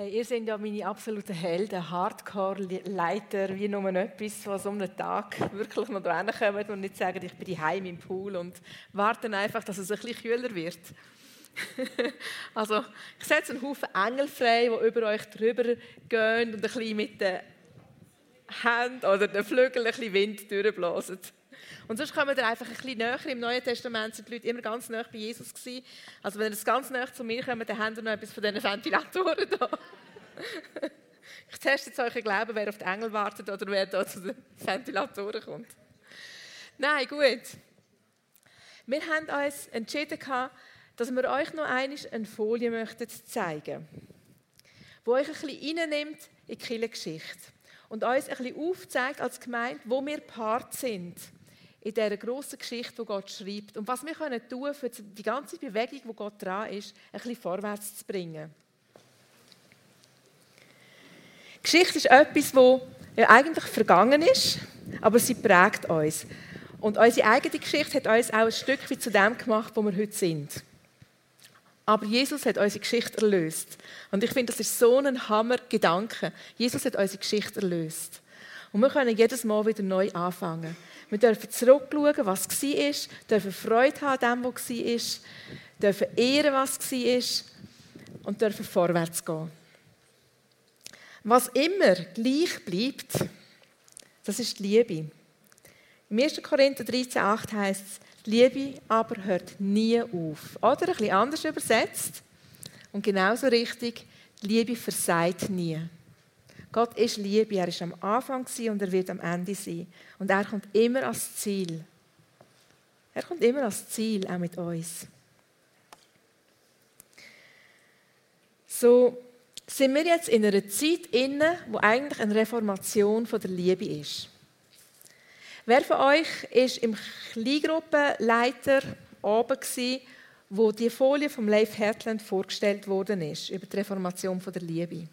Hey, ihr seid ja meine absoluten Helden, Hardcore-Leiter, wie nur etwas, was um einen Tag wirklich noch da kommen und nicht sagen, ich bin heim im Pool und warten einfach, dass es ein bisschen kühler wird. also, ich setze einen Haufen Engel frei, die über euch drüber gehen und ein bisschen mit den Händen oder den Flügeln ein bisschen Wind durchblasen. Und sonst kommen wir einfach ein bisschen näher. Im Neuen Testament sind die Leute immer ganz nah bei Jesus gewesen. Also wenn ihr ganz näher zu mir kommt, dann habt ihr noch etwas von diesen Ventilatoren da. ich teste jetzt euren Glauben, wer auf die Engel wartet oder wer da zu den Ventilatoren kommt. Nein, gut. Wir haben uns entschieden, dass wir euch noch einmal eine Folie möchten zeigen möchten, die euch ein bisschen reinnimmt in die Kirchengeschichte und uns ein bisschen aufzeigt als Gemeinde, wo wir Part sind in dieser grossen Geschichte, die Gott schreibt. Und was wir können tun für die ganze Bewegung, die Gott dran ist, ein bisschen vorwärts zu bringen. Geschichte ist etwas, das eigentlich vergangen ist, aber sie prägt uns. Und unsere eigene Geschichte hat uns auch ein Stück wie zu dem gemacht, wo wir heute sind. Aber Jesus hat unsere Geschichte erlöst. Und ich finde, das ist so ein Hammer-Gedanke. Jesus hat unsere Geschichte erlöst. Und wir können jedes Mal wieder neu anfangen. Wir dürfen zurückschauen, was war, dürfen Freude haben an dem, was war, dürfen ehren, was war und dürfen vorwärts gehen. Was immer gleich bleibt, das ist die Liebe. Im 1. Korinther 13,8 heißt es, die Liebe aber hört nie auf. Oder ein bisschen anders übersetzt und genauso richtig, die Liebe versagt nie. Gott ist Liebe, er ist am Anfang und er wird am Ende sein. Und er kommt immer ans Ziel. Er kommt immer ans Ziel, auch mit uns. So sind wir jetzt in einer Zeit inne, wo eigentlich eine Reformation von der Liebe ist. Wer von euch ist im Kleingruppenleiter oben gewesen, wo die Folie vom Leif Hertland vorgestellt worden ist über die Reformation von der Liebe?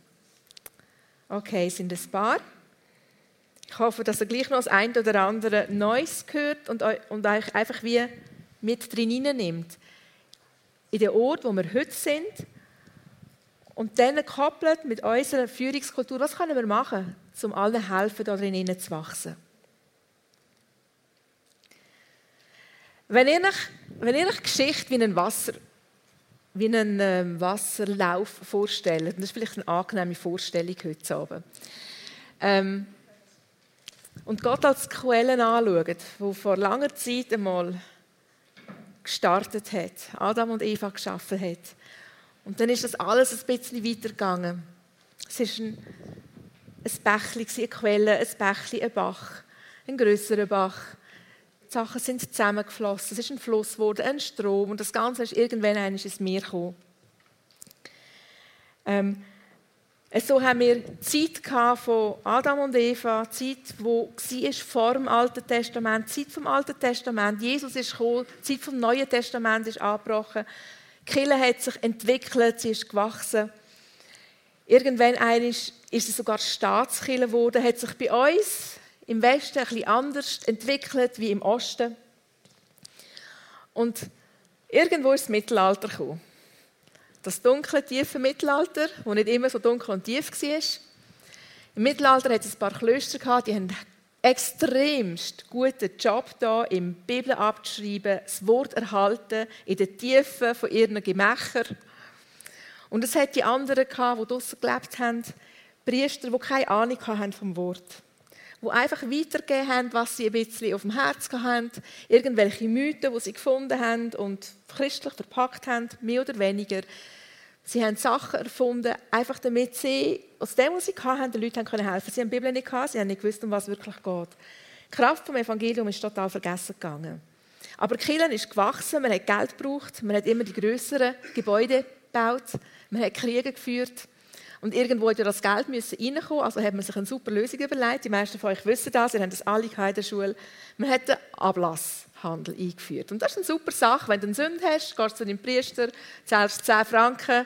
Okay, sind ein paar. Ich hoffe, dass ihr gleich noch das ein oder andere Neues hört und, und euch einfach wie mit drin nimmt. In den Ort, wo wir heute sind. Und dann gekoppelt mit unserer Führungskultur, was können wir machen, um allen helfen, darin zu wachsen? Wenn ihr euch, wenn ihr euch Geschichte wie ein Wasser wie einen ähm, Wasserlauf vorstellen. Das ist vielleicht eine angenehme Vorstellung heute Abend. Ähm, und Gott als Quellen anschauen, wo vor langer Zeit einmal gestartet hat, Adam und Eva geschaffen hat. Und dann ist das alles ein bisschen weitergegangen. Es ist ein, ein Bächli, eine Quelle, ein Bächli, ein Bach, ein größerer Bach Sachen sind zusammengeflossen. Es ist ein Fluss geworden, ein Strom und das Ganze ist irgendwann ins Meer gekommen. Ähm, so haben wir Zeit von Adam und Eva, Zeit, die war vor dem Alten Testament, Zeit vom Alten Testament. Jesus ist gekommen, Zeit vom Neuen Testament ist angebrochen. Die Kirche hat sich entwickelt, sie ist gewachsen. Irgendwann ist es sogar Staatskirche geworden, hat sich bei uns im Westen ein bisschen anders entwickelt wie im Osten. Und irgendwo ist das Mittelalter gekommen. Das dunkle, tiefe Mittelalter, wo nicht immer so dunkel und tief war. Im Mittelalter hat es ein paar Klöster die haben extremst guten Job da, im Bibel abzuschreiben, das Wort erhalten, in den Tiefen von ihren Gemächern. Und es hat die anderen die draußen gelebt haben, Priester, die keine Ahnung haben vom Wort die einfach weitergegeben haben, was sie ein bisschen auf dem Herz haben, irgendwelche Mythen, die sie gefunden haben und christlich verpackt haben, mehr oder weniger. Sie haben Sachen erfunden, einfach damit sie aus dem, was sie hatten, den Leuten helfen können. Sie haben die Bibel nicht gehabt, sie haben nicht gewusst, um was es wirklich geht. Die Kraft vom Evangelium ist total vergessen gegangen. Aber Kirchen ist gewachsen, man hat Geld gebraucht, man hat immer die größeren Gebäude gebaut, man hat Kriege geführt. Und irgendwo hat das Geld müssen reinkommen, also hat man sich eine super Lösung überlegt. Die meisten von euch wissen das, ihr habt das alle in der Schule. Man hat den Ablasshandel eingeführt. Und das ist eine super Sache. Wenn du eine Sünde hast, gehst du zu deinem Priester, zahlst 10 Franken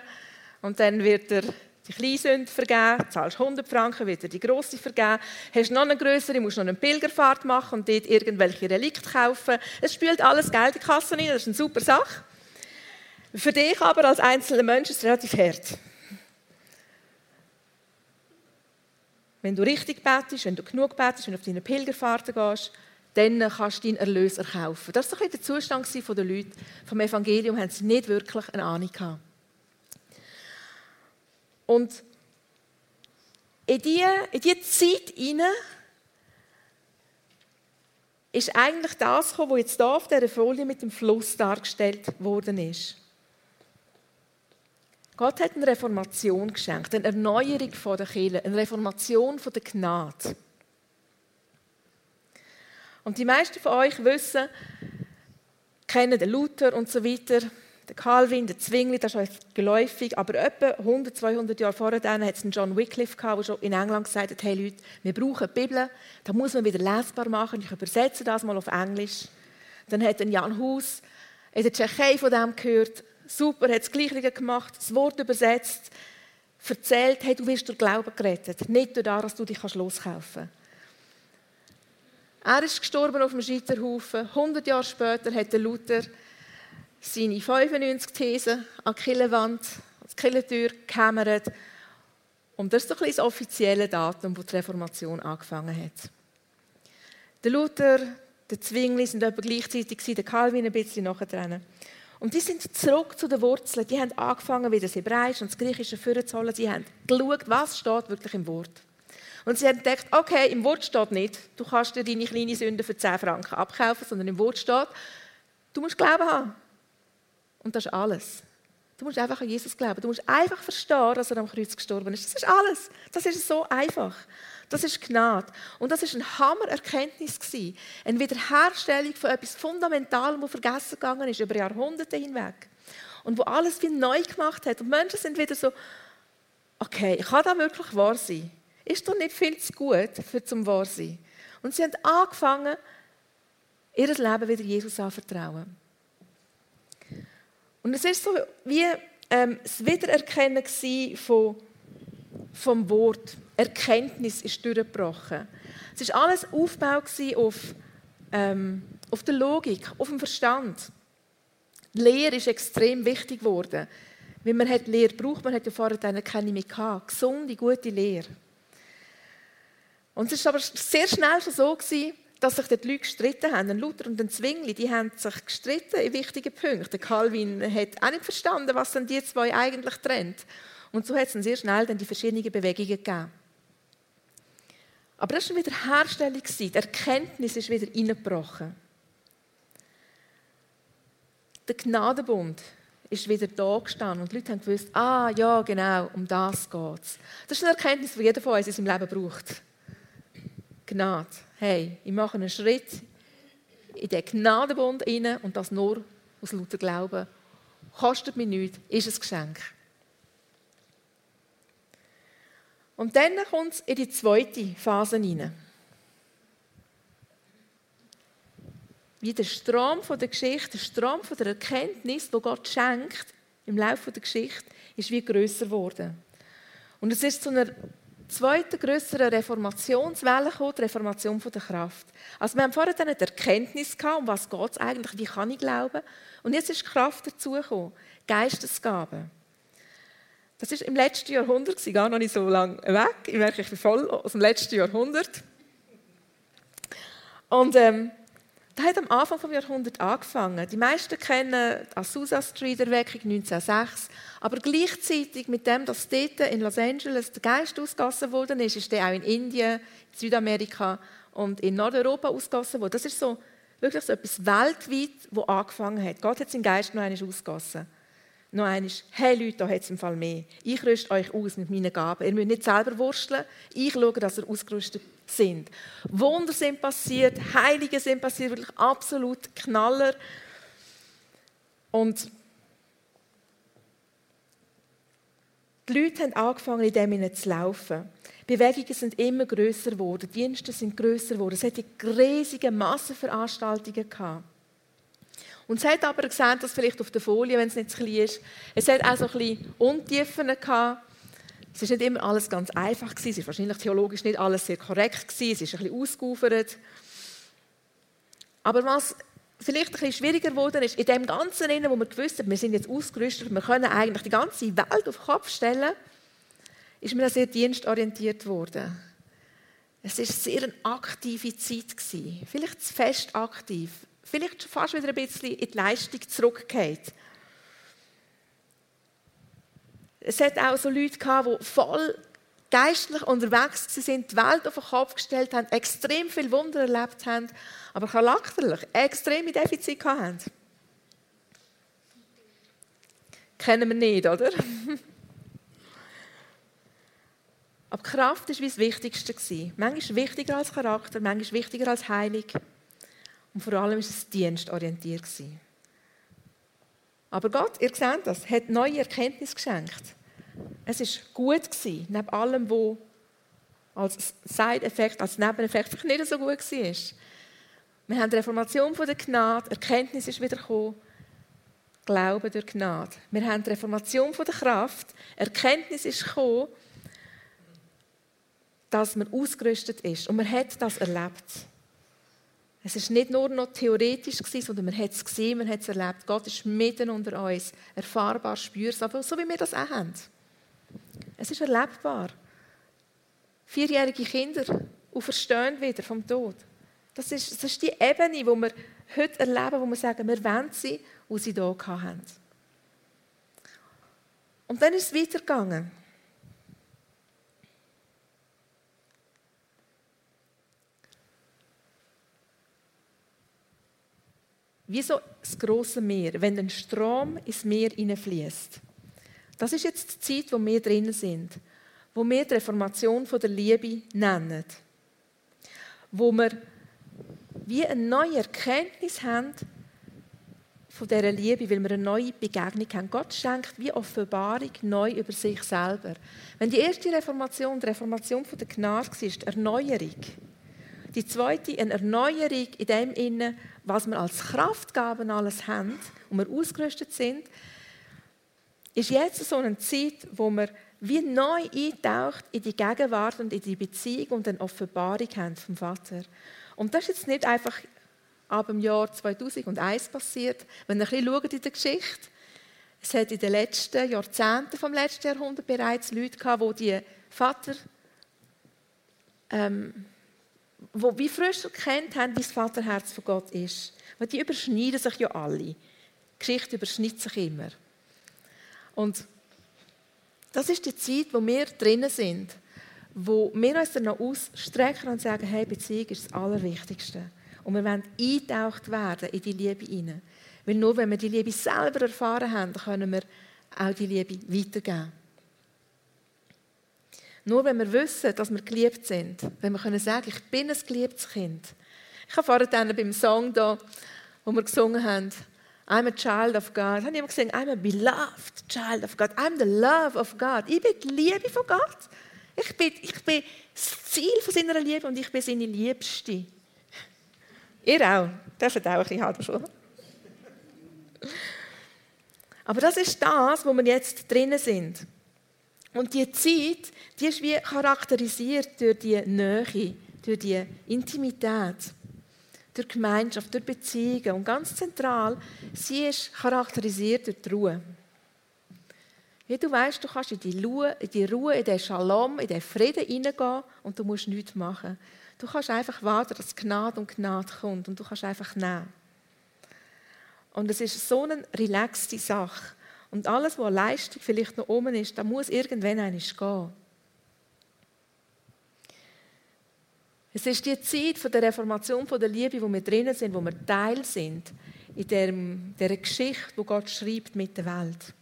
und dann wird er die kleine Sünde vergeben, zahlst 100 Franken, wird er die grosse vergeben. Hast noch eine größere, musst noch eine Pilgerfahrt machen und dort irgendwelche Relikte kaufen. Es spielt alles Geld in die Kasse rein, das ist eine super Sache. Für dich aber als einzelner Mensch ist es relativ hart. Wenn du richtig betest, wenn du genug betest, wenn du auf deine Pilgerfahrten gehst, dann kannst du deinen Erlös erkaufen. Das war der Zustand der Leute. Vom Evangelium haben sie nicht wirklich eine Ahnung gehabt. Und in diese, diese Zeit hinein ist eigentlich das gekommen, was jetzt hier auf dieser Folie mit dem Fluss dargestellt worden ist. Gott hat eine Reformation geschenkt, eine Erneuerung der Kirche, eine Reformation der Gnade. Und die meisten von euch wissen, kennen den Luther und so weiter, den Calvin, den Zwingli, das ist euch geläufig, aber etwa 100, 200 Jahre vorher hat es einen John Wycliffe gehabt, der schon in England gesagt hat, hey Leute, wir brauchen die Bibel, da muss man wieder lesbar machen, ich übersetze das mal auf Englisch. Dann hat ein Jan Hus in der Tschechei von dem gehört, super, hat das Gleiche gemacht, das Wort übersetzt, erzählt, hey, du wirst durch Glauben gerettet, nicht durch das, dass du dich loskaufen kannst. Er ist gestorben auf dem Scheiterhaufen. 100 Jahre später hat der Luther seine 95 Thesen an die Kirchenwand, an die Kirchentür gehämmert. Und das ist doch das offizielle Datum, wo die Reformation angefangen hat. Der Luther, der Zwingli sind etwa gleichzeitig, der Calvin ein bisschen nachher. Und die sind zurück zu den Wurzeln. Die haben angefangen, wieder das Hebräische und das Griechische vorzuholen. Sie haben geschaut, was steht wirklich im Wort. Und sie haben gedacht, okay, im Wort steht nicht, du kannst dir deine kleine Sünde für 10 Franken abkaufen, sondern im Wort steht, du musst Glauben haben. Und das ist alles. Du musst einfach an Jesus glauben. Du musst einfach verstehen, dass er am Kreuz gestorben ist. Das ist alles. Das ist so einfach. Das ist Gnade. Und das ist eine Hammererkenntnis gewesen. Eine Wiederherstellung von etwas Fundamentalem, das vergessen gegangen ist über Jahrhunderte hinweg. Und wo alles wie neu gemacht hat. Und Menschen sind wieder so, okay, kann das wirklich wahr sein? Ist doch nicht viel zu gut für zum wahr sein. Und sie haben angefangen, ihr Leben wieder Jesus anvertrauen. Und es ist so wie ähm, das Wiedererkennen von, vom Wort. Erkenntnis ist durchgebrochen. Es ist alles Aufbau auf, ähm, auf der Logik, auf dem Verstand. Die Lehre ist extrem wichtig geworden. Wenn man hat Lehre braucht, man hat ja vorher keine mehr gehabt. Gesunde, gute Lehre. Und es war aber sehr schnell schon so gewesen, dass sich die Leute gestritten haben. Ein Luther und ein Zwingli, die haben sich gestritten in wichtigen Punkten. Calvin hat auch nicht verstanden, was dann die zwei eigentlich trennt. Und so hat es dann sehr schnell dann die verschiedenen Bewegungen gegeben. Aber das war wieder Herstellung. Die Erkenntnis ist wieder eingebrochen. Der Gnadenbund ist wieder da gestanden und die Leute haben gewusst, ah ja, genau, um das geht es. Das ist eine Erkenntnis, die jeder von uns in seinem Leben braucht. Gnade. Hey, ich mache einen Schritt in den Gnadenbund hinein und das nur aus lauter Glauben. Kostet mich nichts, ist ein Geschenk. Und dann kommt es in die zweite Phase hinein. Wie der Strom von der Geschichte, der Strom von der Erkenntnis, wo Gott schenkt im Laufe der Geschichte, ist wie größer geworden. Und es ist zu einer zweite größere Reformationswelle gekommen, die Reformation der Kraft. Also wir haben vorher dann die Erkenntnis gehabt, um was geht es eigentlich, wie kann ich glauben. Und jetzt ist Kraft dazugekommen, Geistesgaben. Das ist im letzten Jahrhundert, gar noch nicht so lange weg. Ich merke, ich bin voll aus dem letzten Jahrhundert. Und ähm, das hat am Anfang des Jahrhunderts angefangen. Die meisten kennen die Azusa Street Erweckung 1906. Aber gleichzeitig mit dem, dass dort in Los Angeles der Geist ausgegossen wurde, ist, ist der auch in Indien, in Südamerika und in Nordeuropa ausgegossen worden. Das ist so wirklich so etwas weltweit, wo angefangen hat. Gott hat seinen Geist noch einmal ausgegossen. Noch einmal, hey Leute, da hat es im Fall mehr. Ich rüste euch aus mit meinen Gaben. Ihr müsst nicht selber wursteln. Ich schaue, dass ihr ausgerüstet sind. Wunder sind passiert, Heilige sind passiert, wirklich absolut Knaller. Und die Leute haben angefangen, in dem zu laufen. Bewegungen sind immer größer geworden, Dienste sind größer geworden. Es hatte riesige Massenveranstaltungen gehabt. Und es hat aber gesehen, dass vielleicht auf der Folie, wenn es nicht zu klein ist, es hat auch so ein bisschen Untiefen gehabt. Es ist nicht immer alles ganz einfach. Es ist wahrscheinlich theologisch nicht alles sehr korrekt. Es ist ein bisschen ausgeufert. Aber was vielleicht ein bisschen schwieriger geworden ist, in dem Ganzen, wo wir gewusst haben, wir sind jetzt ausgerüstet, wir können eigentlich die ganze Welt auf den Kopf stellen, ist mir sehr dienstorientiert worden. Es war sehr eine aktive Zeit. Vielleicht zu fest aktiv. Vielleicht fast wieder ein bisschen in die Leistung zurückgeht. Es hat auch so Leute gehabt, die voll geistlich unterwegs sind, die Welt auf den Kopf gestellt haben, extrem viel Wunder erlebt haben, aber charakterlich extreme Defizite haben. Kennen wir nicht, oder? Aber Kraft war das Wichtigste. Manchmal wichtiger als Charakter, manchmal wichtiger als Heilig. Und vor allem war es dienstorientiert. Aber Gott, ihr seht das, hat neue Erkenntnis geschenkt. Es war gut, gewesen, neben allem, was als Side-Effekt, als Nebeneffekt nicht so gut war. Wir haben die Reformation von der Gnade, Erkenntnis ist wieder gekommen, Glauben durch Gnade. Wir haben die Reformation von der Kraft, Erkenntnis ist gekommen, dass man ausgerüstet ist. Und man hat das erlebt. Es ist nicht nur noch theoretisch sondern man hat es gesehen, man hat es erlebt. Gott ist mitten unter uns, erfahrbar, spürbar, so wie wir das auch haben. Es ist erlebbar. Vierjährige Kinder auferstehen wieder vom Tod. Das ist, das ist die Ebene, wo wir heute erleben, wo wir sagen, wir wollen sie, wo sie hier hatten. Und dann ist es weitergegangen. Wie so das große Meer, wenn ein Strom ins Meer hineinfließt. Das ist jetzt die Zeit, wo wir drinnen sind, wo wir die Reformation der Liebe nennen, wo wir wie eine neue Erkenntnis haben von dieser Liebe, weil wir eine neue Begegnung haben. Gott schenkt wie Offenbarung neu über sich selber. Wenn die erste Reformation die Reformation der Gnade war, Erneuerung. Die zweite, eine Erneuerung in dem Innen, was wir als Kraftgaben alles haben und wir ausgerüstet sind, ist jetzt so eine Zeit, wo wir wie neu eintaucht in die Gegenwart und in die Beziehung und eine Offenbarung haben vom Vater. Und das ist jetzt nicht einfach ab dem Jahr 2001 passiert. Wenn ihr ein bisschen in der Geschichte es hat in den letzten Jahrzehnten vom letzten Jahrhundert bereits Leute gehabt, die die Vater, ähm, wo wie frisch erkannt haben, wie das Vaterherz von Gott ist. Weil die überschneiden sich ja alle. Die Geschichte überschneidet sich immer. Und das ist die Zeit, wo wir drinnen sind, wo wir uns dann noch ausstrecken und sagen, hey, Beziehung ist das Allerwichtigste. Und wir wollen eingetaucht werden in die Liebe hinein. Weil nur wenn wir die Liebe selber erfahren haben, können wir auch die Liebe weitergeben. Nur wenn wir wissen, dass wir geliebt sind, wenn wir können sagen, ich bin ein geliebtes Kind. Ich habe vorhin beim Song da, wo wir gesungen haben, I'm a child of God. Haben jemand gesagt, I'm a beloved child of God. I'm the love of God. Ich bin die Liebe von Gott. Ich bin, ich bin das Ziel von seiner Liebe und ich bin seine Liebste. Ihr auch. Dürft auch ein bisschen haben schon. Aber das ist das, wo wir jetzt drinnen sind. Und die Zeit, die ist wie charakterisiert durch die Nähe, durch die Intimität durch Gemeinschaft, durch Beziehungen. Und ganz zentral, sie ist charakterisiert durch die Ruhe. Wie du weißt, du kannst in die, Ruhe, in die Ruhe, in den Shalom, in den Frieden hineingehen und du musst nichts machen. Du kannst einfach warten, dass Gnade und Gnade kommt und du kannst einfach nehmen. Und es ist so eine relaxte Sache. Und alles, was Leistung vielleicht noch oben ist, da muss irgendwann eines gehen. Es ist die Zeit der Reformation der Liebe, wo wir drinnen sind, wo wir Teil sind in der, der Geschichte, wo Gott schreibt mit der Welt.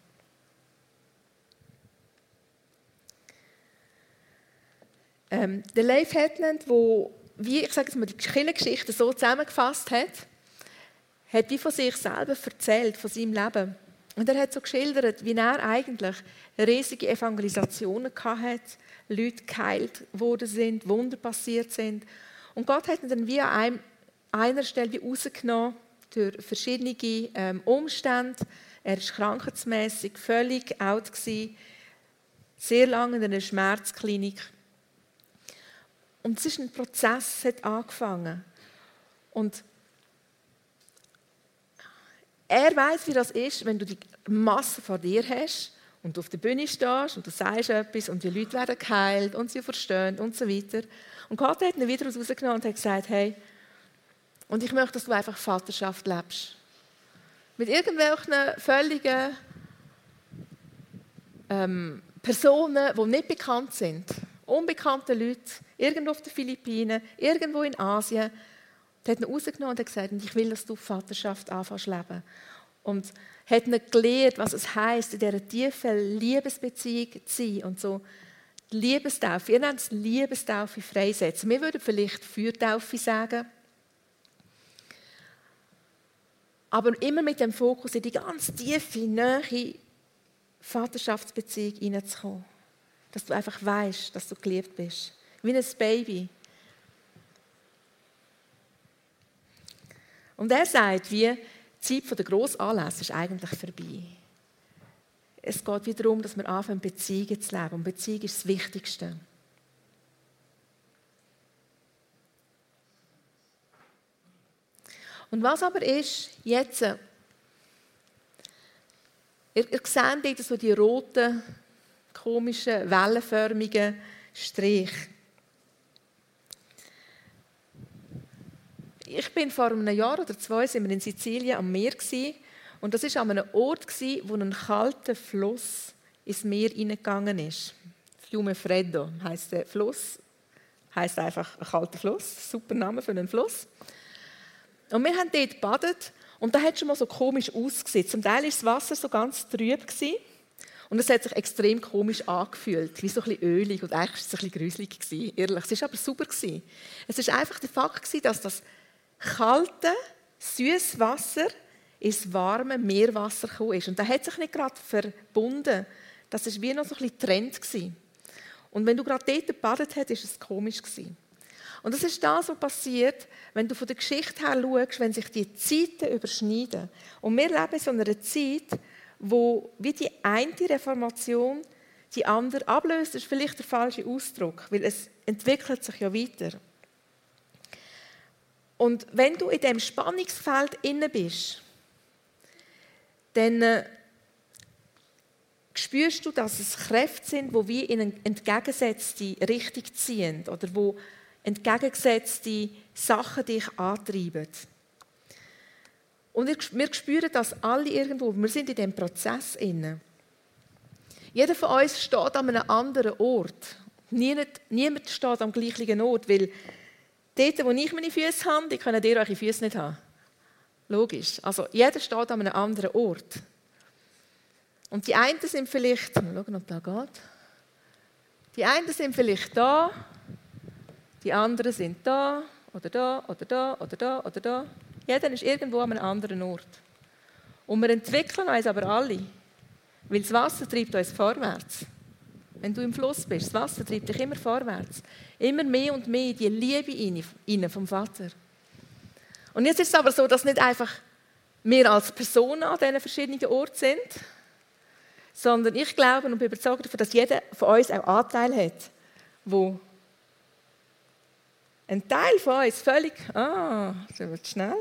Ähm, der Leif Hetland, wo wie ich sage die Kirchengeschichte so zusammengefasst hat, hat wie von sich selber erzählt, von seinem Leben. Und er hat so geschildert, wie er eigentlich riesige Evangelisationen hatte, Leute geheilt worden sind, Wunder passiert sind. Und Gott hat ihn dann wie an einer Stelle wie rausgenommen durch verschiedene ähm, Umstände. Er war krankheitsmässig völlig out, gewesen, sehr lange in einer Schmerzklinik. Und es ist ein Prozess, hat angefangen. Und er weiß, wie das ist, wenn du die Masse vor dir hast und du auf der Bühne stehst und du sagst etwas und die Leute werden geheilt und sie verstehen und so weiter. Und Gott hat ihn wieder rausgenommen und hat gesagt, hey, und ich möchte, dass du einfach Vaterschaft lebst. Mit irgendwelchen völligen ähm, Personen, die nicht bekannt sind. Unbekannte Leute, irgendwo auf den Philippinen, irgendwo in Asien. Der hat ihn rausgenommen und gesagt, ich will, dass du Vaterschaft anfängst leben. Und hat ihn gelehrt, was es heisst, in dieser tiefen Liebesbeziehung zu sein und so. Liebestaufe, ihr nennt es Liebestaufe freisetzen. Wir würden vielleicht Fürtaufe sagen. Aber immer mit dem Fokus in die ganz tiefe, nahe Vaterschaftsbeziehung hineinzukommen. Dass du einfach weißt, dass du geliebt bist. Wie ein Baby. Und er sagt, wie die Zeit der Grossanlässe ist eigentlich vorbei. Es geht wieder darum, dass wir anfangen, Beziehungen zu leben. Und Beziehung ist das Wichtigste. Und was aber ist jetzt, ihr, ihr seht dort so die roten, komischen, wellenförmigen Striche. Ich bin vor einem Jahr oder zwei sind wir in Sizilien am Meer gewesen, und das ist an einem Ort gewesen, wo ein kalter Fluss ins Meer hineingegangen ist. Fiume Freddo heißt der Fluss, heißt einfach ein kalter Fluss, super Name für einen Fluss. Und wir haben dort gebadet und da hat schon mal so komisch ausgesehen. Zum Teil war das Wasser so ganz trüb gewesen, und es hat sich extrem komisch angefühlt, wie so ein bisschen ölig und eigentlich war es ein bisschen gruselig gewesen, ehrlich. Es war aber super gewesen. Es war einfach der Fakt gewesen, dass das kalte, süßes Wasser ins warme Meerwasser gekommen ist. Und da hat sich nicht gerade verbunden. Das war wie noch so ein bisschen Trend gewesen. Und wenn du gerade dort gebadet hast, ist es komisch gewesen. Und das ist das, was passiert, wenn du von der Geschichte her schaust, wenn sich die Zeiten überschneiden. Und wir leben in so einer Zeit, wo wie die eine Reformation die andere ablöst, ist vielleicht der falsche Ausdruck, weil es entwickelt sich ja weiter. Und wenn du in dem Spannungsfeld inne bist, dann äh, spürst du, dass es Kräfte sind, wo wir in eine entgegengesetzte Richtung ziehen oder wo entgegengesetzte Sachen dich antreiben. Und wir spüren das alle irgendwo. Wir sind in dem Prozess inne. Jeder von uns steht an einem anderen Ort. Niemand, niemand steht am gleichen Ort, weil dort, wo ich meine Füße habe, die können ihr eure Füße nicht haben. Logisch. Also jeder steht an einem anderen Ort. Und die einen sind vielleicht, mal schauen, ob das geht. Die einen sind vielleicht da, die anderen sind da, oder da, oder da, oder da, oder da. Jeder ist irgendwo an einem anderen Ort. Und wir entwickeln uns aber alle, weil das Wasser treibt uns vorwärts. Wenn du im Fluss bist, das Wasser treibt dich immer vorwärts. Immer mehr und mehr die Liebe rein vom Vater. Und jetzt ist es aber so, dass nicht einfach wir als Personen an diesen verschiedenen Orten sind, sondern ich glaube und bin überzeugt davon, dass jeder von uns auch Anteil hat, wo ein Teil von uns völlig, ah, das wird schnell,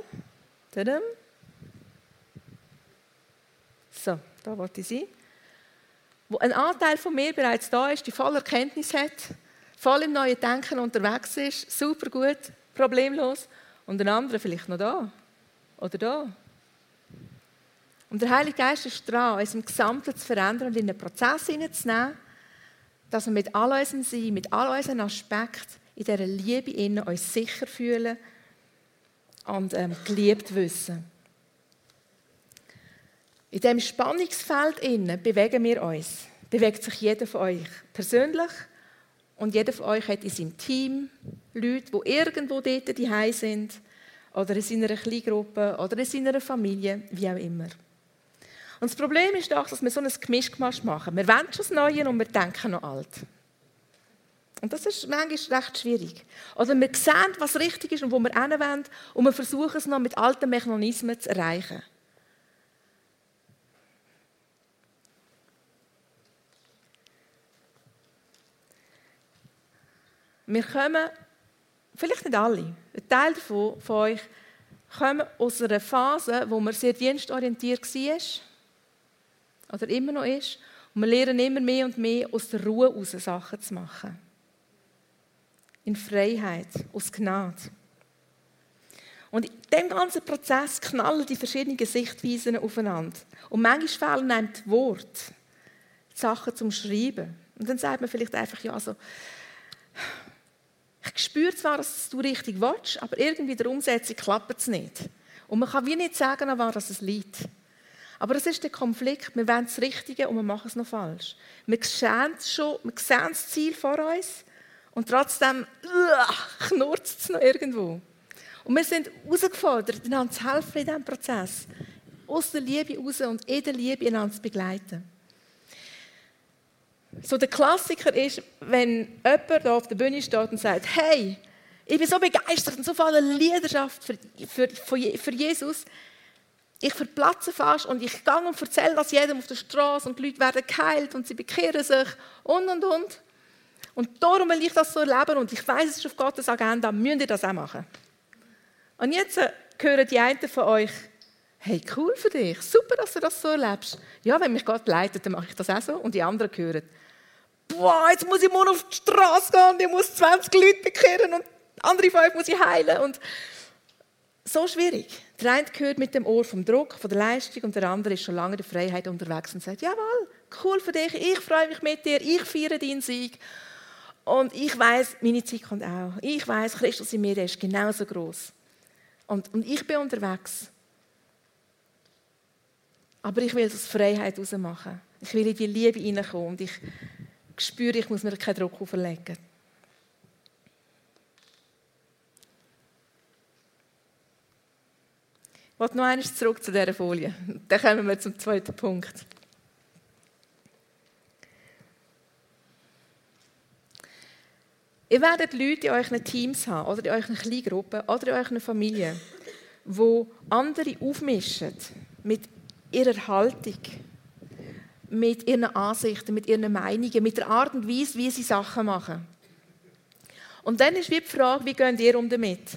so, da wollte ich sein, wo ein Anteil von mir bereits da ist, die volle Erkenntnis hat, voll im neuen Denken unterwegs ist, super gut, problemlos und ein anderer vielleicht noch da oder da. Und der Heilige Geist ist dran, uns im Gesamten zu verändern und in einen Prozess hineinzunehmen, dass wir mit all unserem Sein, mit all unseren Aspekten in dieser Liebe innen uns sicher fühlen und ähm, geliebt wissen. In diesem Spannungsfeld innen bewegen wir uns. Bewegt sich jeder von euch persönlich und jeder von euch hat in seinem Team Leute, die irgendwo dort die sind oder in seiner Kleingruppe oder in seiner Familie, wie auch immer. Und das Problem ist doch, dass wir so ein Gemischgemasch machen. Wir wollen schon das Neue und wir denken noch alt. Und das ist manchmal recht schwierig. Oder wir sehen, was richtig ist und wo wir wollen und wir versuchen es noch mit alten Mechanismen zu erreichen. Wir kommen, vielleicht nicht alle, ein Teil davon, von euch, kommen aus einer Phase, wo man sehr dienstorientiert war oder immer noch ist, Und wir lernen immer mehr und mehr aus der Ruhe heraus Sachen zu machen. In Freiheit, aus Gnade. Und in diesem ganzen Prozess knallen die verschiedenen Sichtweisen aufeinander. Und manchmal fehlen einem die Worte, die Sachen zum Schreiben. Und dann sagt man vielleicht einfach, ja, also, spüre zwar, dass du richtig willst, aber irgendwie der Umsetzung klappt es nicht. Und man kann wie nicht sagen, an was es liegt. Aber das ist der Konflikt. Wir wollen das Richtige und wir machen es noch falsch. Wir sehen, schon, wir sehen das Ziel vor uns und trotzdem uh, knurrt es noch irgendwo. Und wir sind herausgefordert, einander zu helfen in diesem Prozess. Aus der Liebe raus und in der Liebe einander zu begleiten. So der Klassiker ist, wenn jemand auf der Bühne steht und sagt, hey, ich bin so begeistert und so voller Leidenschaft für, für, für Jesus, ich verplatze fast und ich gehe und erzähle das jedem auf der Straße und die Leute werden geheilt und sie bekehren sich und und und. Und darum will ich das so erleben und ich weiß, es ist auf Gottes Agenda, müsst ihr das auch machen. Und jetzt äh, hören die einen von euch, hey, cool für dich, super, dass du das so erlebst. Ja, wenn mich Gott leitet, dann mache ich das auch so. Und die anderen hören, boah, jetzt muss ich morgen auf die Straße gehen und ich muss 20 Leute bekehren und andere fünf muss ich heilen. Und so schwierig. Der eine gehört mit dem Ohr vom Druck, von der Leistung und der andere ist schon lange in der Freiheit unterwegs und sagt, jawohl, cool für dich, ich freue mich mit dir, ich feiere deinen Sieg. Und ich weiß, meine Zeit kommt auch. Ich weiß, Christus in mir ist genauso groß. Und, und ich bin unterwegs. Aber ich will aus Freiheit machen. Ich will in die Liebe hineinkommen und ich spüre, ich muss mir keinen Druck auferlegen. Ich will noch einmal zurück zu dieser Folie. Dann kommen wir zum zweiten Punkt. Ihr werdet Leute in euren Teams haben oder in euren Kleingruppen oder in euren Familien, wo andere aufmischen mit ihrer Haltung, mit ihren Ansichten, mit ihren Meinungen, mit der Art und Weise, wie sie Sachen machen. Und dann ist die Frage, wie geht ihr um damit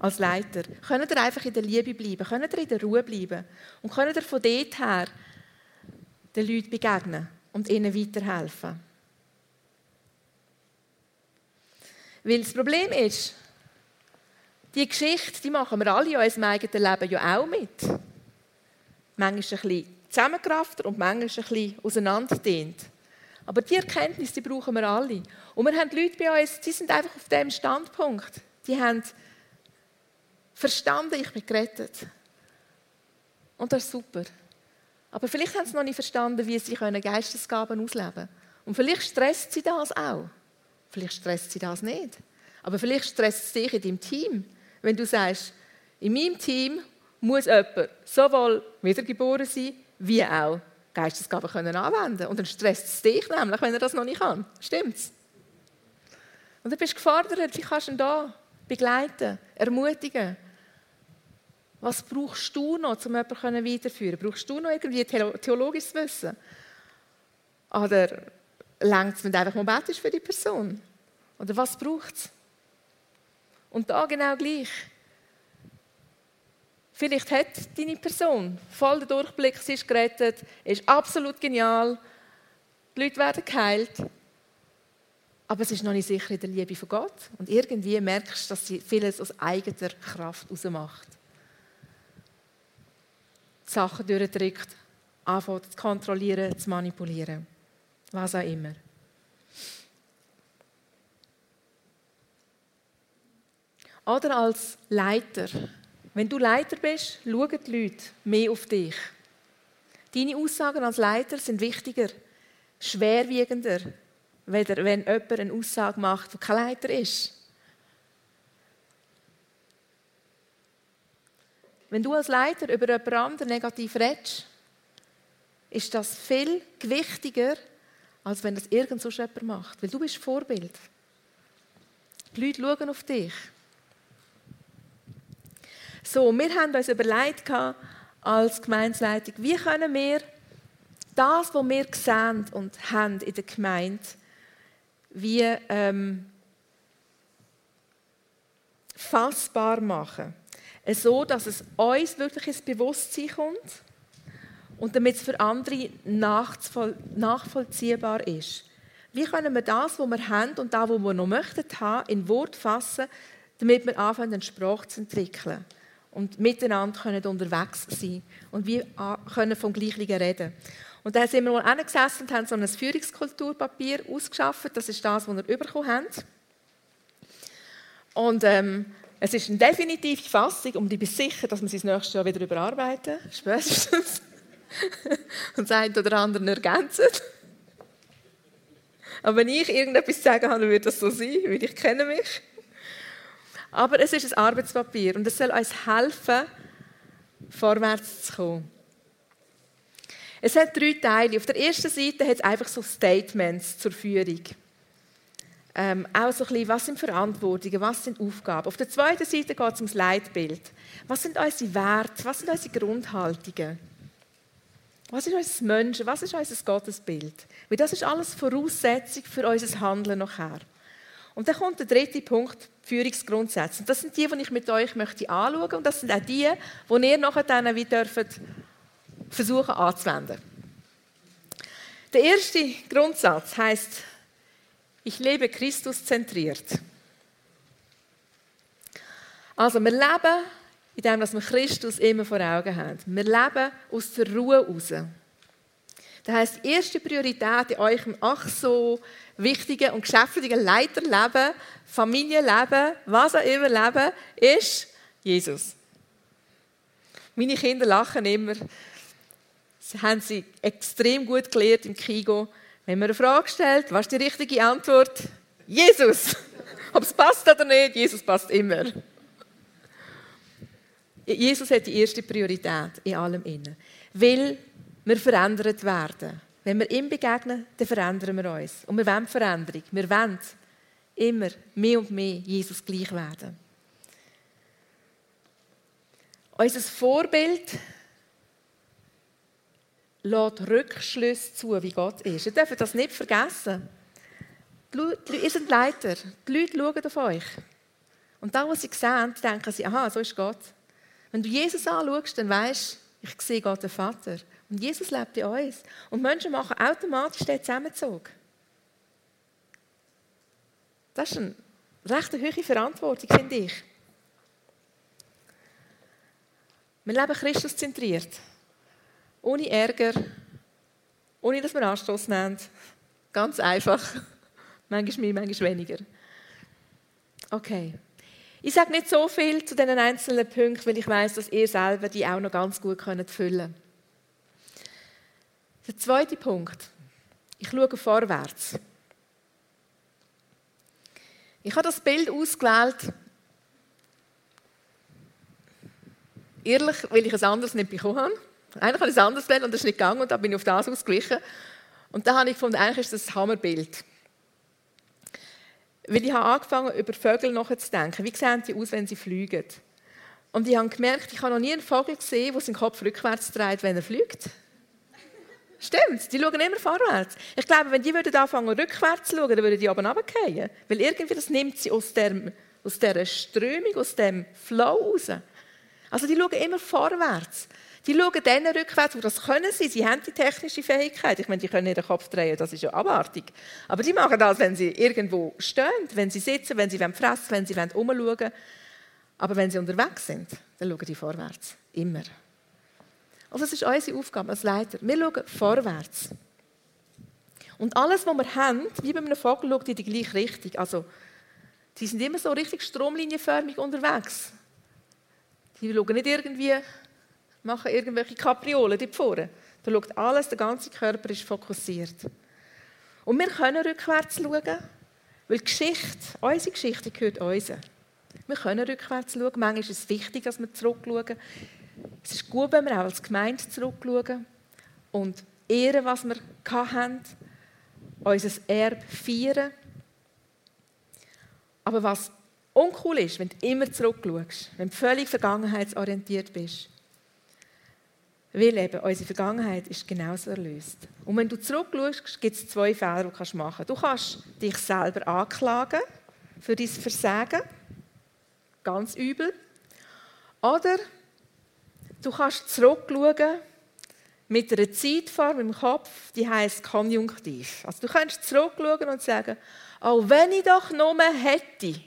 als Leiter? Könnt ihr einfach in der Liebe bleiben? Könnt ihr in der Ruhe bleiben? Und könnt ihr von dort her den Leuten begegnen und ihnen weiterhelfen? Weil das Problem ist, die Geschichte, die machen wir alle in unserem eigenen Leben ja auch mit. Manchmal ein bisschen zusammengerafft und manchmal ein bisschen auseinanderdehnt. Aber die Erkenntnis, die brauchen wir alle. Und wir haben Leute bei uns, die sind einfach auf dem Standpunkt. Die haben verstanden, ich bin gerettet. Und das ist super. Aber vielleicht haben sie noch nicht verstanden, wie sie Geistesgaben ausleben können. Und vielleicht stresst sie das auch. Vielleicht stresst sie das nicht. Aber vielleicht stresst es dich in deinem Team, wenn du sagst, in meinem Team muss jemand sowohl wiedergeboren sein, wie auch Geistesgaben können anwenden Und dann stresst es dich nämlich, wenn er das noch nicht kann. Stimmt's? Und dann bist du gefordert, wie kannst du ihn da begleiten, ermutigen. Was brauchst du noch, um jemanden weiterzuführen? Brauchst du noch irgendwie theologisches Wissen? Oder längt es, wenn einfach mal für die Person? Oder was braucht es? Und da genau gleich. Vielleicht hat deine Person voll den Durchblick, sie ist gerettet, ist absolut genial, die Leute werden geheilt, aber es ist noch nicht sicher in der Liebe von Gott. Und irgendwie merkst du, dass sie vieles aus eigener Kraft macht. Die Sachen durchdrückt, anfängt zu kontrollieren, zu manipulieren. Was auch immer. Oder als Leiter wenn du Leiter bist, schauen die Leute mehr auf dich. Deine Aussagen als Leiter sind wichtiger, schwerwiegender, wenn jemand eine Aussage macht, die kein Leiter ist. Wenn du als Leiter über jemand anderen negativ redest, ist das viel gewichtiger, als wenn das irgend so jemand macht. Weil du bist Vorbild. Die Leute schauen auf dich. So, wir haben uns überlegt als Gemeinsleitung, wie können wir das, was wir sehen und haben in der Gemeinde, wie ähm, fassbar machen. So, dass es uns wirklich ins Bewusstsein kommt und damit es für andere nachvollziehbar ist. Wie können wir das, was wir haben und das, was wir noch möchten haben, in Wort fassen, damit wir anfangen, eine Sprache zu entwickeln und miteinander können unterwegs sein und wir können vom Gleichen reden. Und da sind wir mal angesessen und haben so ein Führungskulturpapier ausgeschafft. Das ist das, was wir bekommen haben. Und ähm, es ist eine definitive Fassung und ich bin sicher, dass wir sie das nächste Jahr wieder überarbeiten, spätestens. und das eine oder andere ergänzen. Aber wenn ich irgendetwas sagen habe, würde das so sein, weil ich kenne mich. Aber es ist ein Arbeitspapier und es soll uns helfen, vorwärts zu kommen. Es hat drei Teile. Auf der ersten Seite hat es einfach so Statements zur Führung. Ähm, auch so ein bisschen, was sind Verantwortungen, was sind Aufgaben. Auf der zweiten Seite geht es ums Leitbild. Was sind unsere Werte, was sind unsere Grundhaltungen? Was ist unser Menschen, was ist unser Gottesbild? Weil das ist alles Voraussetzung für unser Handeln nachher. Und dann kommt der dritte Punkt, Führungsgrundsätze. Und das sind die, die ich mit euch möchte anschauen und das sind auch die, die ihr nachher dann wie dürft versuchen anzuwenden. Der erste Grundsatz heißt, ich lebe Christus zentriert. Also wir leben in dem, dass wir Christus immer vor Augen haben. Wir leben aus der Ruhe heraus. Das die erste Priorität in eurem ach so wichtigen und geschäftigen Leiterleben, Familienleben, was auch immer Leben, ist Jesus. Meine Kinder lachen immer. Sie haben sie extrem gut gelernt im Kigo. Wenn man eine Frage stellt, was ist die richtige Antwort? Jesus! Ob es passt oder nicht, Jesus passt immer. Jesus hat die erste Priorität in allem inne. Weil wir verändert werden. Wenn wir ihm begegnen, dann verändern wir uns. Und wir wollen Veränderung. Wir wollen immer mehr und mehr Jesus gleich werden. Unser Vorbild lässt Rückschlüsse zu, wie Gott ist. Ihr dürft das nicht vergessen. Ihr seid Leiter. Die Leute schauen auf euch. Und da, was sie sehen, denken sie, aha, so ist Gott. Wenn du Jesus anschaust, dann weißt du, ich sehe Gott, den Vater. Und Jesus lebt in uns. Und Menschen machen automatisch den Zusammenzug. Das ist eine recht hohe Verantwortung, finde ich. Wir leben Christus zentriert. Ohne Ärger, ohne dass wir Anstoß nehmen. Ganz einfach. manchmal mehr, manchmal weniger. Okay. Ich sage nicht so viel zu diesen einzelnen Punkten, weil ich weiß, dass ihr selber die auch noch ganz gut füllen könnt. Der zweite Punkt. Ich schaue vorwärts. Ich habe das Bild ausgewählt, ehrlich, weil ich es anders nicht bekommen habe. Eigentlich habe ich es anders gewählt und das ist nicht gegangen und da bin ich auf das ausgewichen. Und da habe ich gefunden, eigentlich ist das ein Hammerbild. Weil ich habe angefangen, über Vögel nachzudenken. Wie sehen sie aus, wenn sie fliegen? Und ich habe gemerkt, ich habe noch nie einen Vogel gesehen, der seinen Kopf rückwärts dreht, wenn er fliegt. Stimmt, die schauen immer vorwärts. Ich glaube, wenn die würden anfangen rückwärts zu schauen, dann würden die aber runterfallen. Weil irgendwie das nimmt sie aus, der, aus dieser Strömung, aus dem Flow raus. Also die schauen immer vorwärts. Die schauen dann rückwärts, wo das können sie. Sie haben die technische Fähigkeit. Ich meine, die können ihren Kopf drehen, das ist ja abartig. Aber die machen das, wenn sie irgendwo stehen, wenn sie sitzen, wenn sie fressen wenn sie umschauen. Aber wenn sie unterwegs sind, dann schauen die vorwärts. Immer. Also das ist unsere Aufgabe als Leiter. Wir schauen vorwärts. Und alles, was wir haben, wie bei einem Vogel, schaut in die gleiche Richtung. Also, die sind immer so richtig stromlinienförmig unterwegs. Die schauen nicht irgendwie, machen irgendwelche Kapriolen dort vorne. Da schaut alles, der ganze Körper ist fokussiert. Und wir können rückwärts schauen, weil Geschichte, unsere Geschichte gehört uns. Wir können rückwärts schauen. Manchmal ist es wichtig, dass wir zurückschauen. Es ist gut, wenn wir auch als Gemeinde zurückschauen und ehren, was wir hatten, unser Erbe feiern. Aber was uncool ist, wenn du immer zurückschaust, wenn du völlig vergangenheitsorientiert bist, weil eben unsere Vergangenheit ist genauso erlöst. Und wenn du zurückschaust, gibt es zwei Fehler, die du machen kannst. Du kannst dich selber anklagen für dein Versagen, ganz übel. Oder Du kannst zurückschauen mit einer Zeitform im Kopf, die heißt Konjunktiv. Also du kannst zurückschauen und sagen, oh, wenn ich doch nur hätte,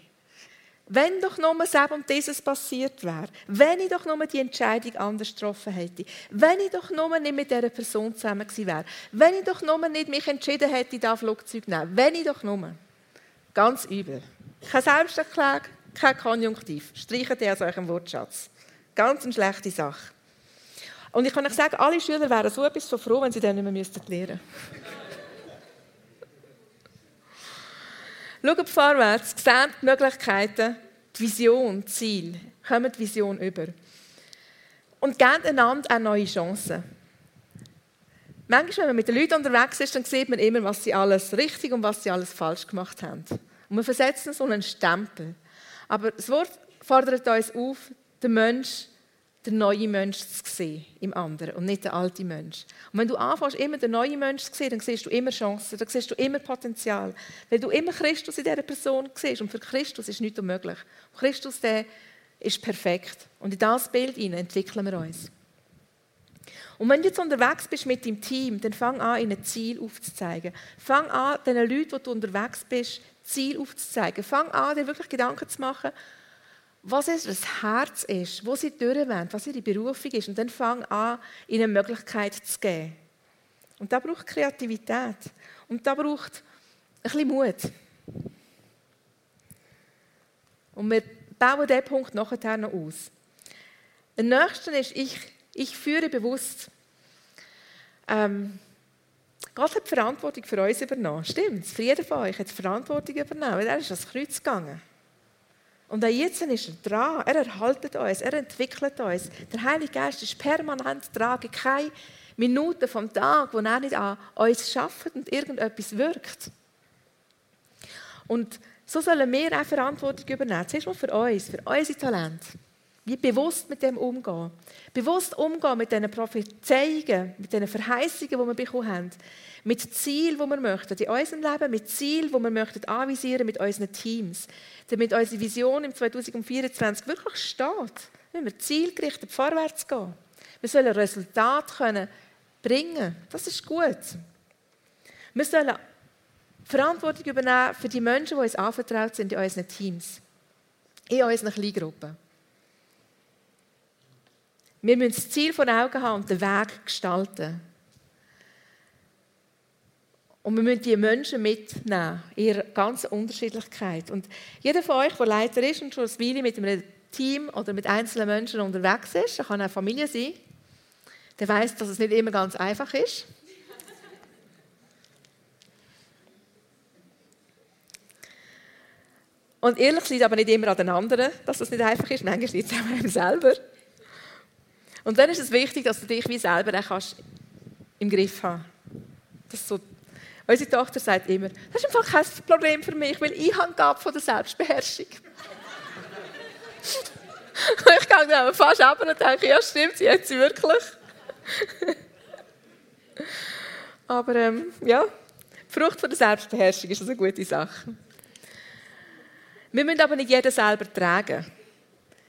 wenn doch nur das und dieses passiert wäre, wenn ich doch nur die Entscheidung anders getroffen hätte, wenn ich doch nur nicht mit dieser Person zusammen gewesen wäre, wenn ich doch nur nicht mich entschieden hätte, da Flugzeug nehmen, wenn ich doch nur. Ganz übel. Keine Selbsterklärung, kein Konjunktiv. Streichen die aus eurem Wortschatz. Ganz eine schlechte Sache. Und ich kann euch sagen, alle Schüler wären so etwas von froh, wenn sie dann nicht mehr müssten lernen Schaut vorwärts, seht die Möglichkeiten, die Vision, das Ziel. Kommt die Vision über. Und gebt einander auch neue Chancen. Manchmal, wenn man mit den Leuten unterwegs ist, dann sieht man immer, was sie alles richtig und was sie alles falsch gemacht haben. Und wir versetzen so einen Stempel. Aber das Wort fordert uns auf, den Menschen den neuen Mensch zu sehen im anderen und nicht den alten Mensch. Und wenn du anfängst, immer den neuen Mensch zu sehen, dann siehst du immer Chancen, dann siehst du immer Potenzial. Weil du immer Christus in dieser Person siehst. Und für Christus ist nichts unmöglich. Und Christus, der ist perfekt. Und in das Bild entwickeln wir uns. Und wenn du jetzt unterwegs bist mit deinem Team, dann fang an, ihnen Ziel aufzuzeigen. Fang an, den Leuten, die du unterwegs bist, Ziel aufzuzeigen. Fang an, dir wirklich Gedanken zu machen, was ist das Herz ist, wo sie durchwollen, was ihre Berufung ist. Und dann fang an, ihnen eine Möglichkeit zu geben. Und da braucht Kreativität. Und da braucht ein bisschen Mut. Und wir bauen diesen Punkt nachher noch aus. Der nächste ist, ich, ich führe bewusst. Ähm, Gott hat die Verantwortung für uns übernommen. Stimmt, für jeden von euch hat die Verantwortung übernommen. Er ist ans Kreuz gegangen. Und auch jetzt ist er dran. Er erhaltet uns, er entwickelt uns. Der Heilige Geist ist permanent dran. Keine Minute vom Tag, wo er nicht an uns schafft und irgendetwas wirkt. Und so sollen wir auch Verantwortung übernehmen. Zuerst mal für uns, für unsere Talente. Wie bewusst mit dem umgehen. Bewusst umgehen mit diesen Prophezeiungen, mit diesen Verheißungen, die wir bekommen haben. Mit Ziel, die wir möchten in unserem Leben, mit Ziel, die wir möchten anvisieren mit unseren Teams. Damit unsere Vision im 2024 wirklich steht. Wenn wir zielgerichtet vorwärts gehen. Wir sollen Resultate können bringen. Das ist gut. Wir sollen Verantwortung übernehmen für die Menschen, die uns anvertraut sind in unseren Teams, in unseren Kleingruppen. Wir müssen das Ziel vor Augen haben und den Weg gestalten. Und wir müssen die Menschen mitnehmen, in ihrer ganzen Unterschiedlichkeit. Und jeder von euch, der Leiter ist und schon ein Weile mit einem Team oder mit einzelnen Menschen unterwegs ist, das kann eine Familie sein, der weiß, dass es nicht immer ganz einfach ist. Und ehrlich liegt aber nicht immer an den anderen, dass es nicht einfach ist. Manchmal liegt es auch an einem selber. Und dann ist es wichtig, dass du dich wie selber kannst im Griff haben kannst. So, unsere Tochter sagt immer, das ist einfach kein Problem für mich, weil ich habe Gabe von der Selbstbeherrschung. ich gehe dann fast ab und denke, ja stimmt, sie hat sie wirklich. Aber ähm, ja, die Frucht von der Selbstbeherrschung ist eine gute Sache. Wir müssen aber nicht jeder selber tragen.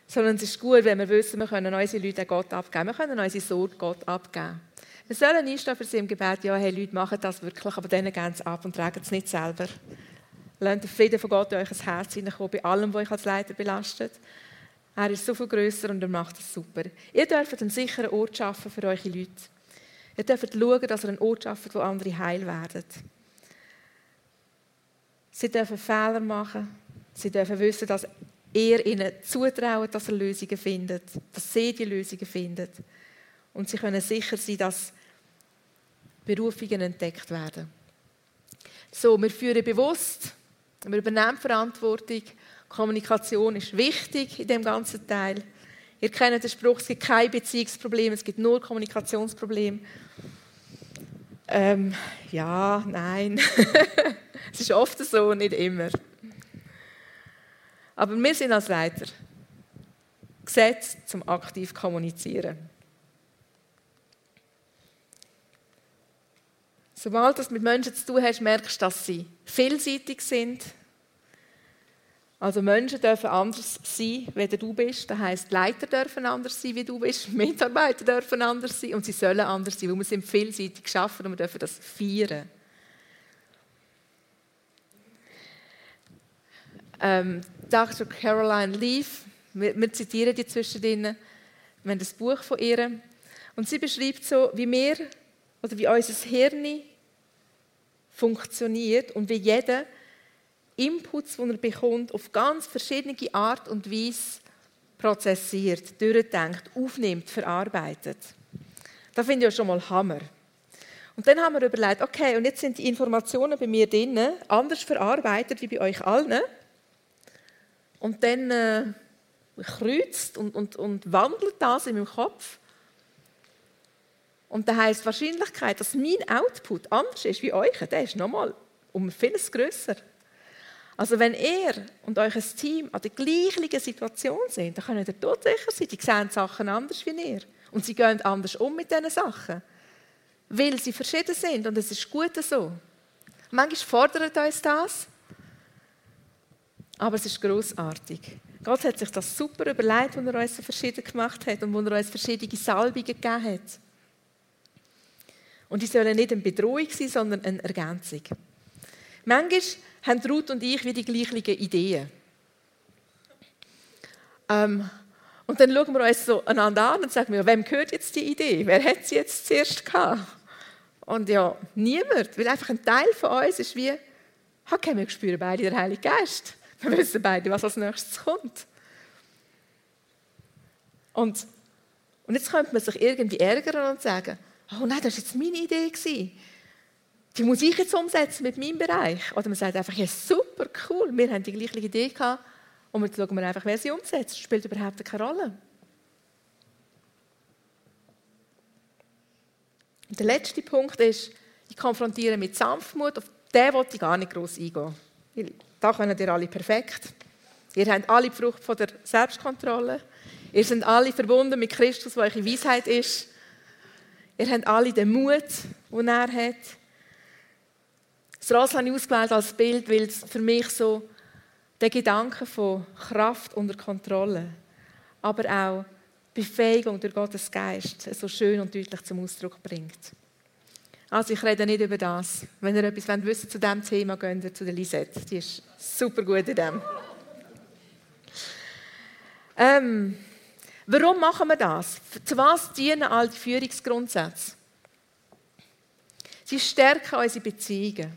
Sondern es ist gut, wenn wir wissen, wir können unsere Leute Gott abgeben. Wir können unsere Sorge Gott abgeben. Wir sollen einstehen für sie im Gebet, ja, hey Leute, machen das wirklich, aber denen gehen sie ab und tragen es nicht selber. Lasst den Frieden von Gott in euch Herz hineinkommen, bei allem, was euch als Leiter belastet. Er ist so viel grösser und er macht es super. Ihr dürft einen sicheren Ort schaffen für eure Leute. Ihr dürft schauen, dass ihr einen Ort schafft, wo andere heil werden. Sie dürfen Fehler machen. Sie dürfen wissen, dass er ihnen zutraut, dass er Lösungen findet, dass sie die Lösungen findet. Und sie können sicher sein, dass Berufungen entdeckt werden. So, wir führen bewusst, wir übernehmen Verantwortung. Kommunikation ist wichtig in dem ganzen Teil. Ihr kennt den Spruch, es gibt kein Beziehungsproblem, es gibt nur Kommunikationsproblem. Ähm, ja, nein. es ist oft so, nicht immer. Aber wir sind als Leiter gesetzt zum aktiv kommunizieren. Sobald du mit Menschen zu tun hast, merkst du, dass sie vielseitig sind. Also Menschen dürfen anders sein, wie du bist. Das heisst, Leiter dürfen anders sein, wie du bist. Mitarbeiter dürfen anders sein und sie sollen anders sein, weil wir sind vielseitig geschaffen und wir dürfen das feiern. Ähm, Dr. Caroline Leaf, wir, wir zitieren die zwischendrin, wir haben das Buch von ihr, und sie beschreibt so, wie wir oder wie unser Hirn funktioniert und wie jeder Inputs, die er bekommt, auf ganz verschiedene Art und Weise prozessiert, durchdenkt, aufnimmt, verarbeitet. Das finde ich ja schon mal Hammer. Und dann haben wir überlegt, okay, und jetzt sind die Informationen bei mir drin, anders verarbeitet wie bei euch allen. Und dann äh, kreuzt und, und, und wandelt das in meinem Kopf. Und das heisst, die Wahrscheinlichkeit, dass mein Output anders ist wie euch, der ist nochmal um vieles grösser. Also wenn ihr und euer Team an der gleichen Situation sind, dann könnt ihr dort sicher sein, die sehen Sachen anders wie ihr. Und sie gehen anders um mit diesen Sachen. Weil sie verschieden sind und es ist gut so. Manchmal fordert uns das, aber es ist großartig. Gott hat sich das super überlegt, als er uns so verschieden gemacht hat und wo er uns verschiedene Salbungen gegeben hat. Und die sollen nicht eine Bedrohung sein, sondern eine Ergänzung. Manchmal haben Ruth und ich wie die gleichen Ideen. Ähm, und dann schauen wir uns so einander an und sagen, wem gehört jetzt die Idee? Wer hat sie jetzt zuerst gehabt? Und ja, niemand, weil einfach ein Teil von uns ist wie, okay, wir spüren beide den Heiligen Geist. Wir wissen beide, was als nächstes kommt. Und, und jetzt könnte man sich irgendwie ärgern und sagen, oh nein, das war jetzt meine Idee. Gewesen die muss ich jetzt umsetzen mit meinem Bereich. Oder man sagt einfach, ja super, cool, wir haben die gleiche Idee gehabt und jetzt schauen wir einfach, wer sie umsetzt. Das spielt überhaupt keine Rolle. Und der letzte Punkt ist, ich konfrontiere mit Sanftmut, auf den wollte ich gar nicht groß eingehen. Da können ihr alle perfekt. Ihr habt alle die Frucht von der Selbstkontrolle. Ihr seid alle verbunden mit Christus, der eure Weisheit ist. Ihr habt alle den Mut, den er hat. Das Rosel habe ich ausgewählt als Bild, weil es für mich so der Gedanke von Kraft unter Kontrolle, aber auch Befähigung durch Gottes Geist so schön und deutlich zum Ausdruck bringt. Also ich rede nicht über das. Wenn ihr etwas wissen wollt zu diesem Thema, geht ihr zu der Lisette. Die ist super gut in dem. Ähm, warum machen wir das? Zu was dienen all die Führungsgrundsätze? Sie stärken unsere Beziehungen.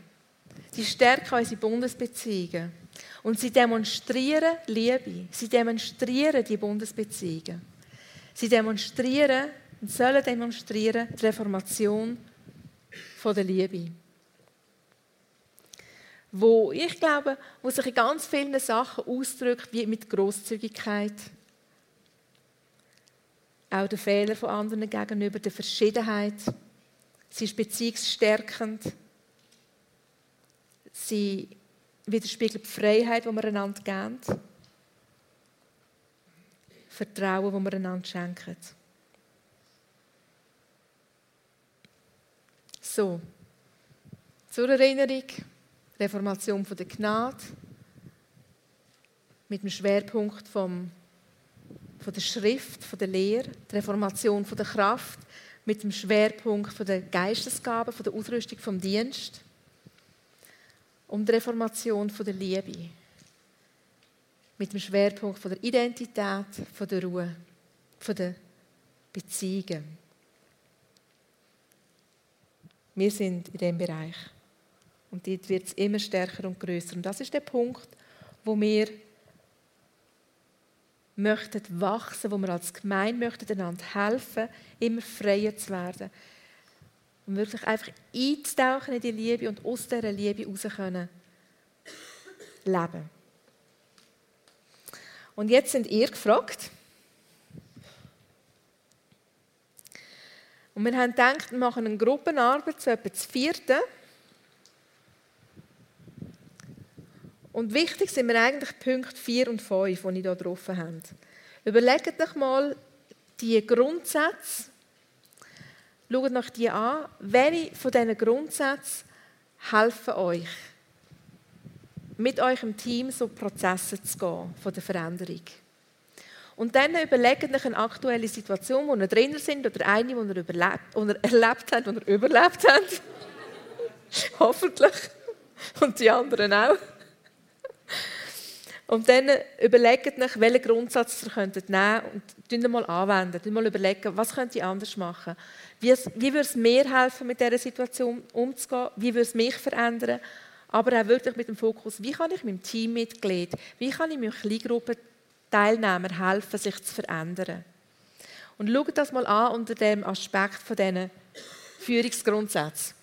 Sie stärken unsere Bundesbeziehungen. Und sie demonstrieren Liebe. Sie demonstrieren die Bundesbeziehungen. Sie demonstrieren und sollen demonstrieren die Reformation von der Liebe. Wo ich glaube, wo sich in ganz vielen Sachen ausdrückt, wie mit Großzügigkeit, auch der Fehler von anderen gegenüber, der Verschiedenheit. Sie ist beziehungsstärkend. Sie widerspiegelt die Freiheit, die wir einander geben. Vertrauen, das wir einander schenken. So, zur Erinnerung, Reformation von der Gnade mit dem Schwerpunkt vom, von der Schrift, von der Lehre, die Reformation von der Kraft mit dem Schwerpunkt von der Geistesgabe, von der Ausrüstung vom Dienst um die Reformation von der Liebe. Mit dem Schwerpunkt von der Identität, von der Ruhe, von der Beziehungen. Wir sind in diesem Bereich. Und dort wird es immer stärker und größer. Und das ist der Punkt, wo wir möchten wachsen, wo wir als Gemeinde möchten einander helfen, immer freier zu werden um wirklich einfach einzutauchen in die Liebe und aus dieser Liebe heraus können leben. Und jetzt sind ihr gefragt. Und wir haben gedacht, wir machen eine Gruppenarbeit, so etwa das vierte. Und wichtig sind mir eigentlich Punkt 4 und 5, die ich hier drauf habe. Überlegt euch mal die Grundsätze, Schaut nach die an. Welche von diesen Grundsätzen helfen euch? mit euch im Team so Prozesse zu gehen von der Veränderung. Und dann überlegt euch eine aktuelle Situation, wo ihr drin sind oder eine, die ihr, ihr erlebt habt, die ihr überlebt habt. Hoffentlich. Und die anderen auch. Und dann überlegt euch, welchen Grundsatz ihr könntet nehmen und ihn mal anwenden. Mal überlegen, was könnt ihr anders machen. Wie, wie würde es mir helfen, mit dieser Situation umzugehen? Wie würde es mich verändern? Aber auch wirklich mit dem Fokus, wie kann ich meinem Teammitglied, wie kann ich meinem Kleingruppenteilnehmer helfen, sich zu verändern? Und schaut das mal an unter dem Aspekt von diesen Führungsgrundsätzen.